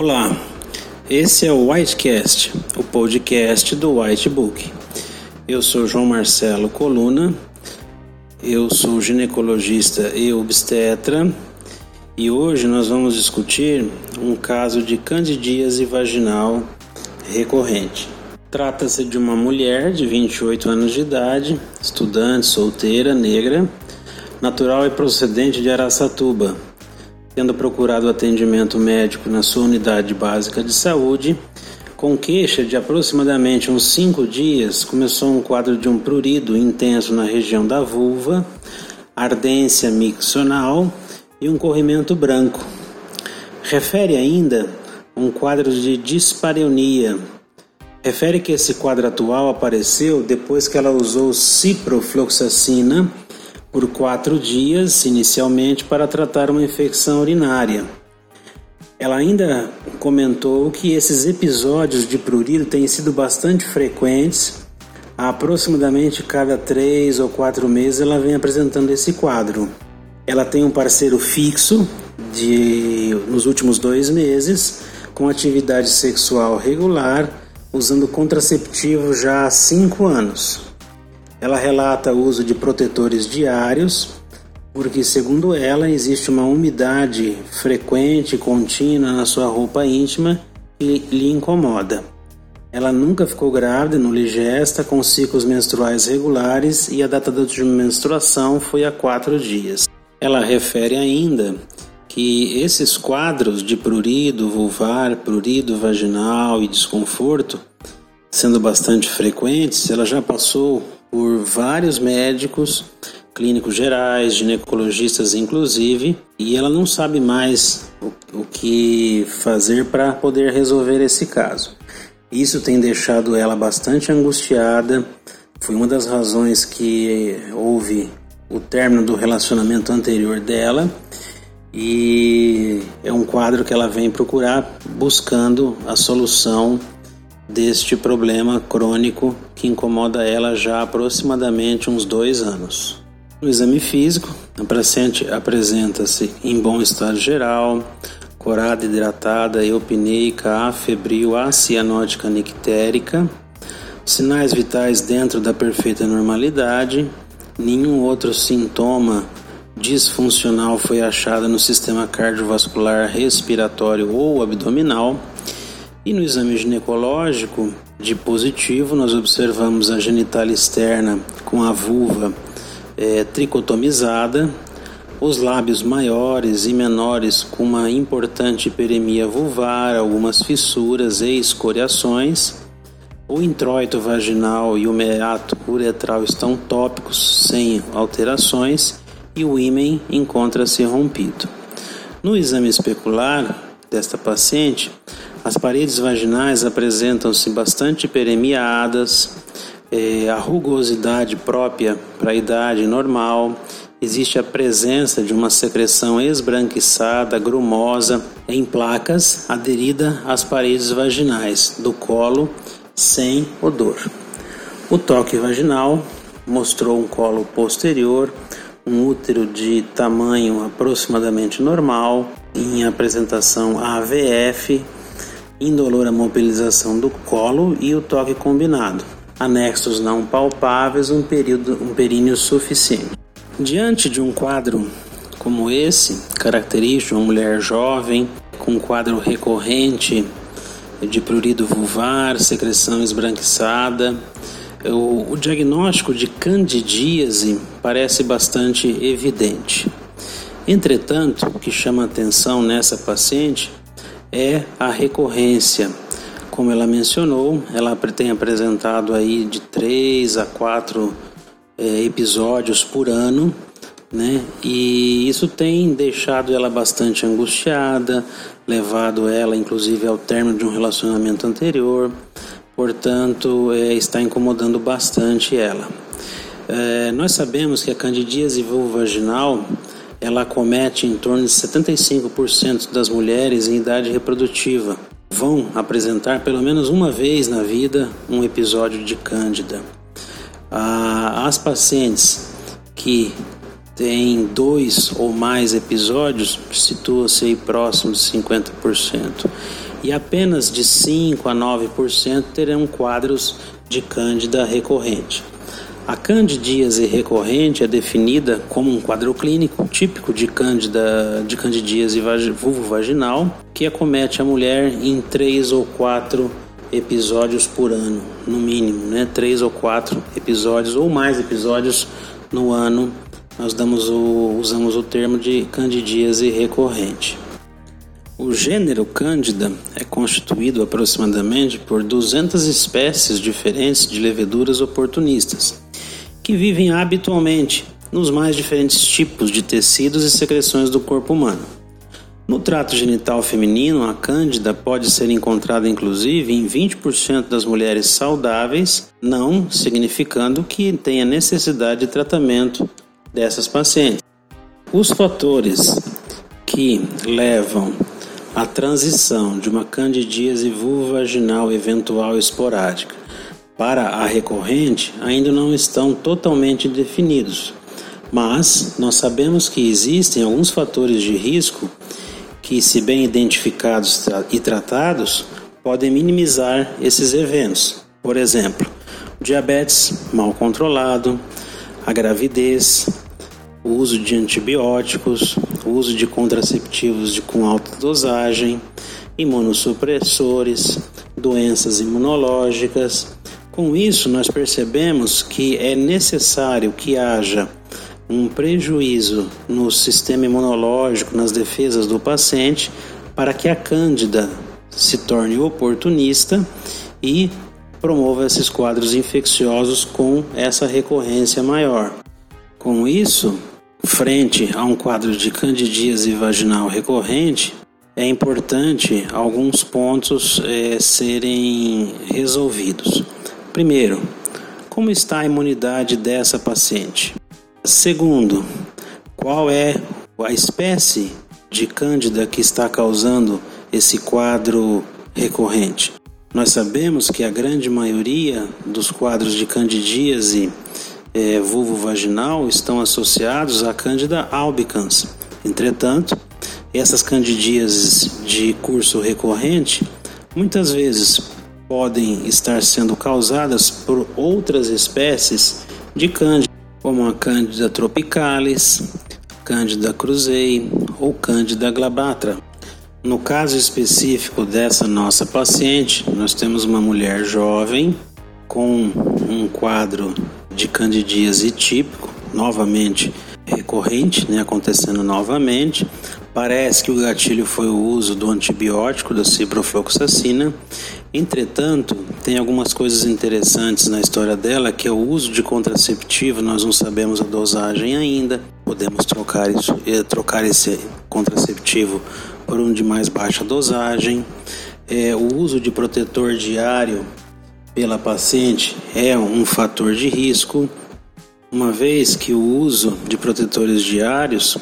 Olá, esse é o Whitecast, o podcast do Whitebook. Eu sou João Marcelo Coluna, eu sou ginecologista e obstetra e hoje nós vamos discutir um caso de candidíase vaginal recorrente. Trata-se de uma mulher de 28 anos de idade, estudante, solteira, negra, natural e procedente de Araçatuba, tendo procurado atendimento médico na sua unidade básica de saúde. Com queixa de aproximadamente uns cinco dias, começou um quadro de um prurido intenso na região da vulva, ardência miccional e um corrimento branco. Refere ainda um quadro de dispareunia, Refere que esse quadro atual apareceu depois que ela usou ciprofloxacina por quatro dias, inicialmente, para tratar uma infecção urinária. Ela ainda comentou que esses episódios de prurido têm sido bastante frequentes. Aproximadamente cada três ou quatro meses ela vem apresentando esse quadro. Ela tem um parceiro fixo de nos últimos dois meses, com atividade sexual regular usando contraceptivo já há 5 anos. Ela relata o uso de protetores diários, porque, segundo ela, existe uma umidade frequente e contínua na sua roupa íntima que lhe incomoda. Ela nunca ficou grávida, no ligesta, com ciclos menstruais regulares e a data da última menstruação foi há quatro dias. Ela refere ainda que esses quadros de prurido vulvar, prurido vaginal e desconforto, sendo bastante frequentes, ela já passou por vários médicos, clínicos gerais, ginecologistas inclusive, e ela não sabe mais o, o que fazer para poder resolver esse caso. Isso tem deixado ela bastante angustiada. Foi uma das razões que houve o término do relacionamento anterior dela e é um quadro que ela vem procurar buscando a solução deste problema crônico que incomoda ela já há aproximadamente uns dois anos. No exame físico, a paciente apresenta-se em bom estado geral, corada hidratada, eupneica, afebril, acianótica nictérica, sinais vitais dentro da perfeita normalidade, nenhum outro sintoma disfuncional foi achada no sistema cardiovascular, respiratório ou abdominal. E no exame ginecológico de positivo, nós observamos a genitália externa com a vulva é, tricotomizada, os lábios maiores e menores com uma importante hiperemia vulvar, algumas fissuras e escoriações. O introito vaginal e o meato uretral estão tópicos, sem alterações, e o ímen encontra-se rompido. No exame especular desta paciente, as paredes vaginais apresentam-se bastante peremiadas, é, a rugosidade própria para a idade normal, existe a presença de uma secreção esbranquiçada, grumosa, em placas aderida às paredes vaginais do colo, sem odor. O toque vaginal mostrou um colo posterior um útero de tamanho aproximadamente normal, em apresentação AVF, indolor mobilização do colo e o toque combinado. Anexos não palpáveis, um, período, um períneo suficiente. Diante de um quadro como esse, característico uma mulher jovem, com quadro recorrente de prurido vulvar, secreção esbranquiçada, o, o diagnóstico de candidíase parece bastante evidente. Entretanto, o que chama atenção nessa paciente é a recorrência. Como ela mencionou, ela tem apresentado aí de 3 a 4 é, episódios por ano, né? E isso tem deixado ela bastante angustiada, levado ela inclusive ao término de um relacionamento anterior, portanto, é, está incomodando bastante ela. É, nós sabemos que a candidíase vulvovaginal ela acomete em torno de 75% das mulheres em idade reprodutiva. Vão apresentar pelo menos uma vez na vida um episódio de cândida. Ah, as pacientes que têm dois ou mais episódios situa-se aí próximo de 50%. E apenas de 5 a 9% terão quadros de cândida recorrente. A candidíase recorrente é definida como um quadro clínico típico de, candida, de candidíase vulvovaginal que acomete a mulher em três ou quatro episódios por ano, no mínimo, né? Três ou quatro episódios ou mais episódios no ano. Nós damos o, usamos o termo de candidíase recorrente. O gênero Cândida é constituído aproximadamente por 200 espécies diferentes de leveduras oportunistas, que vivem habitualmente nos mais diferentes tipos de tecidos e secreções do corpo humano. No trato genital feminino, a cândida pode ser encontrada inclusive em 20% das mulheres saudáveis, não significando que tenha necessidade de tratamento dessas pacientes. Os fatores que levam a transição de uma candidíase vulvovaginal eventual esporádica para a recorrente ainda não estão totalmente definidos, mas nós sabemos que existem alguns fatores de risco que, se bem identificados e tratados, podem minimizar esses eventos. Por exemplo, diabetes mal controlado, a gravidez, o uso de antibióticos, o uso de contraceptivos de, com alta dosagem, imunossupressores, doenças imunológicas. Com isso, nós percebemos que é necessário que haja um prejuízo no sistema imunológico, nas defesas do paciente, para que a cândida se torne oportunista e promova esses quadros infecciosos com essa recorrência maior. Com isso, Frente a um quadro de candidíase vaginal recorrente, é importante alguns pontos é, serem resolvidos. Primeiro, como está a imunidade dessa paciente? Segundo, qual é a espécie de cândida que está causando esse quadro recorrente? Nós sabemos que a grande maioria dos quadros de candidíase é, vulvo-vaginal estão associados à Candida albicans. Entretanto, essas candidíases de curso recorrente muitas vezes podem estar sendo causadas por outras espécies de Cândida, como a Cândida tropicalis, Cândida cruzei ou Cândida glabatra. No caso específico dessa nossa paciente, nós temos uma mulher jovem com um quadro de candidíase típico, novamente recorrente, né, acontecendo novamente. Parece que o gatilho foi o uso do antibiótico, da ciprofloxacina. Entretanto, tem algumas coisas interessantes na história dela, que é o uso de contraceptivo, nós não sabemos a dosagem ainda. Podemos trocar, isso, eh, trocar esse contraceptivo por um de mais baixa dosagem. É, o uso de protetor diário pela paciente é um fator de risco, uma vez que o uso de protetores diários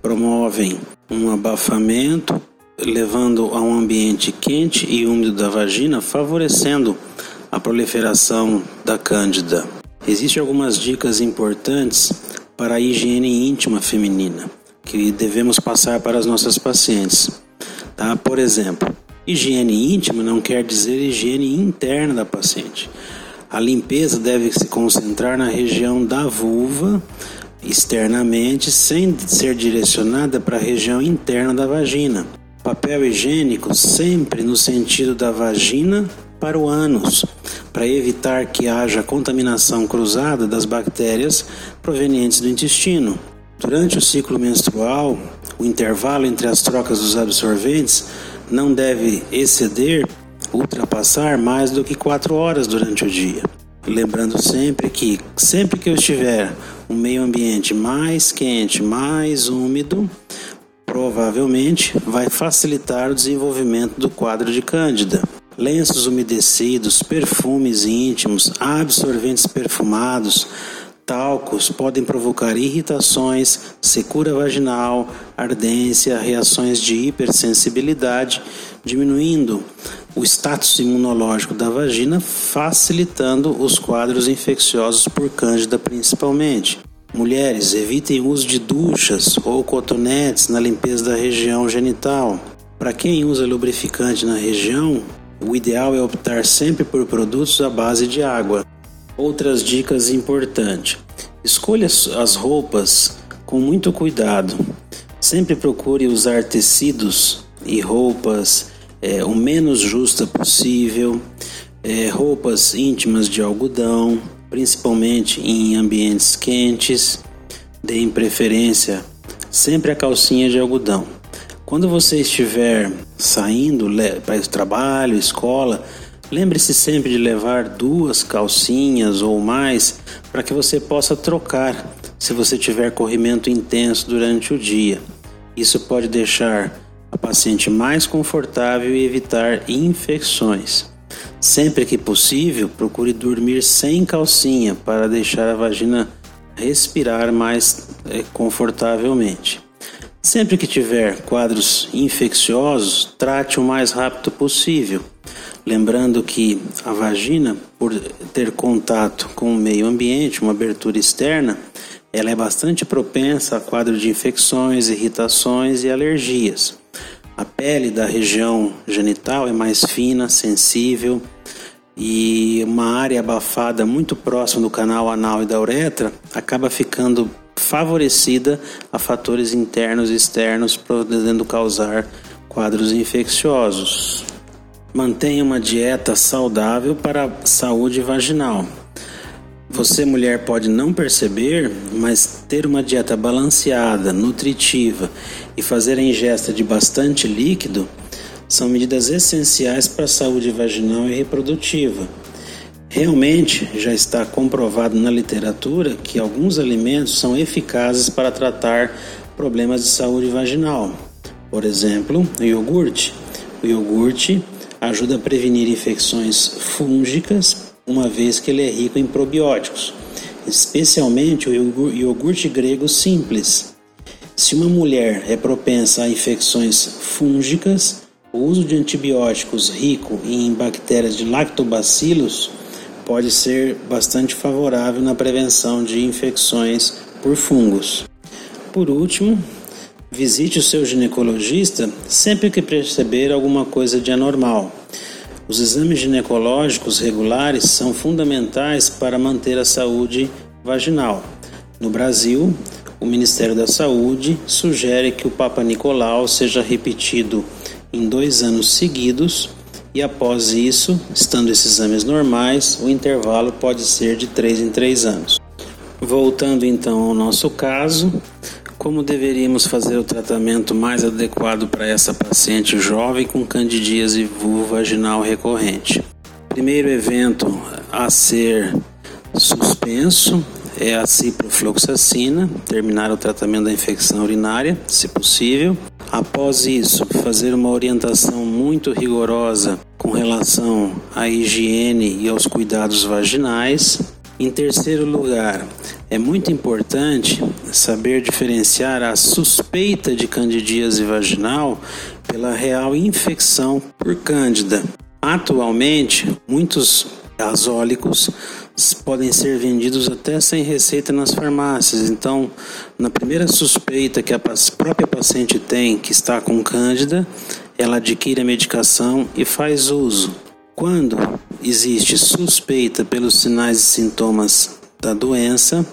promovem um abafamento, levando a um ambiente quente e úmido da vagina, favorecendo a proliferação da cândida. Existem algumas dicas importantes para a higiene íntima feminina que devemos passar para as nossas pacientes. Tá? Por exemplo, Higiene íntima não quer dizer higiene interna da paciente. A limpeza deve se concentrar na região da vulva externamente, sem ser direcionada para a região interna da vagina. Papel higiênico sempre no sentido da vagina para o ânus, para evitar que haja contaminação cruzada das bactérias provenientes do intestino. Durante o ciclo menstrual, o intervalo entre as trocas dos absorventes não deve exceder, ultrapassar mais do que 4 horas durante o dia. Lembrando sempre que sempre que eu estiver um meio ambiente mais quente, mais úmido, provavelmente vai facilitar o desenvolvimento do quadro de Cândida. Lenços umedecidos, perfumes íntimos, absorventes perfumados, talcos podem provocar irritações, secura vaginal, ardência, reações de hipersensibilidade, diminuindo o status imunológico da vagina, facilitando os quadros infecciosos por cândida principalmente. Mulheres, evitem o uso de duchas ou cotonetes na limpeza da região genital. Para quem usa lubrificante na região, o ideal é optar sempre por produtos à base de água. Outras dicas importantes: escolha as roupas com muito cuidado. Sempre procure usar tecidos e roupas é, o menos justa possível, é, roupas íntimas de algodão, principalmente em ambientes quentes. Deem preferência sempre a calcinha de algodão. Quando você estiver saindo para o trabalho, escola, lembre-se sempre de levar duas calcinhas ou mais para que você possa trocar se você tiver corrimento intenso durante o dia. Isso pode deixar a paciente mais confortável e evitar infecções. Sempre que possível, procure dormir sem calcinha para deixar a vagina respirar mais eh, confortavelmente. Sempre que tiver quadros infecciosos, trate o mais rápido possível. Lembrando que a vagina, por ter contato com o meio ambiente, uma abertura externa, ela é bastante propensa a quadro de infecções, irritações e alergias. A pele da região genital é mais fina, sensível e uma área abafada muito próxima do canal anal e da uretra acaba ficando favorecida a fatores internos e externos, podendo causar quadros infecciosos. Mantenha uma dieta saudável para a saúde vaginal. Você, mulher, pode não perceber, mas ter uma dieta balanceada, nutritiva e fazer a ingesta de bastante líquido são medidas essenciais para a saúde vaginal e reprodutiva. Realmente já está comprovado na literatura que alguns alimentos são eficazes para tratar problemas de saúde vaginal. Por exemplo, o iogurte. O iogurte ajuda a prevenir infecções fúngicas uma vez que ele é rico em probióticos, especialmente o iogurte grego simples. Se uma mulher é propensa a infecções fúngicas, o uso de antibióticos rico em bactérias de lactobacilos pode ser bastante favorável na prevenção de infecções por fungos. Por último, visite o seu ginecologista sempre que perceber alguma coisa de anormal os exames ginecológicos regulares são fundamentais para manter a saúde vaginal. No Brasil, o Ministério da Saúde sugere que o Papa Nicolau seja repetido em dois anos seguidos e após isso, estando esses exames normais, o intervalo pode ser de três em três anos. Voltando então ao nosso caso, como deveríamos fazer o tratamento mais adequado para essa paciente jovem com candidíase vulvovaginal recorrente? Primeiro evento a ser suspenso é a ciprofloxacina, terminar o tratamento da infecção urinária, se possível. Após isso, fazer uma orientação muito rigorosa com relação à higiene e aos cuidados vaginais. Em terceiro lugar, é muito importante saber diferenciar a suspeita de candidíase vaginal pela real infecção por cândida. Atualmente, muitos azólicos podem ser vendidos até sem receita nas farmácias. Então, na primeira suspeita que a própria paciente tem que está com cândida, ela adquire a medicação e faz uso. Quando existe suspeita pelos sinais e sintomas da doença,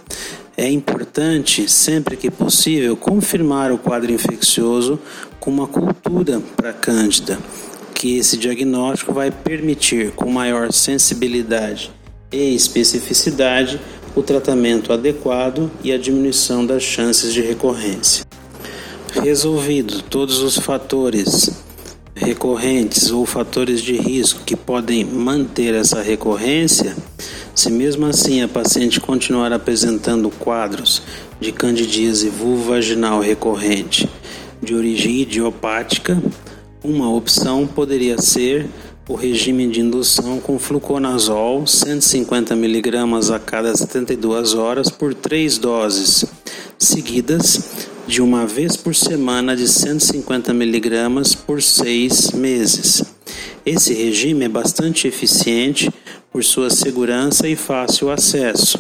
é importante, sempre que possível, confirmar o quadro infeccioso com uma cultura para Cândida, que esse diagnóstico vai permitir, com maior sensibilidade e especificidade, o tratamento adequado e a diminuição das chances de recorrência. Resolvido todos os fatores recorrentes ou fatores de risco que podem manter essa recorrência, Se mesmo assim a paciente continuar apresentando quadros de candidíase vulvovaginal recorrente de origem idiopática, uma opção poderia ser o regime de indução com fluconazol 150 mg a cada 72 horas por três doses, seguidas de uma vez por semana de 150 mg por seis meses. Esse regime é bastante eficiente por sua segurança e fácil acesso.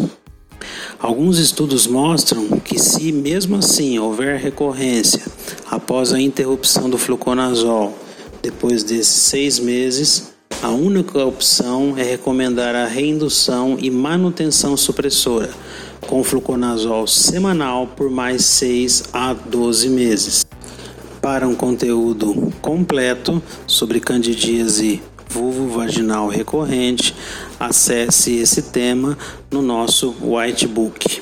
Alguns estudos mostram que, se mesmo assim houver recorrência após a interrupção do fluconazol, depois desses seis meses, a única opção é recomendar a reindução e manutenção supressora com fluconazol semanal por mais 6 a 12 meses. Para um conteúdo completo sobre candidíase vulvo-vaginal recorrente, acesse esse tema no nosso Whitebook.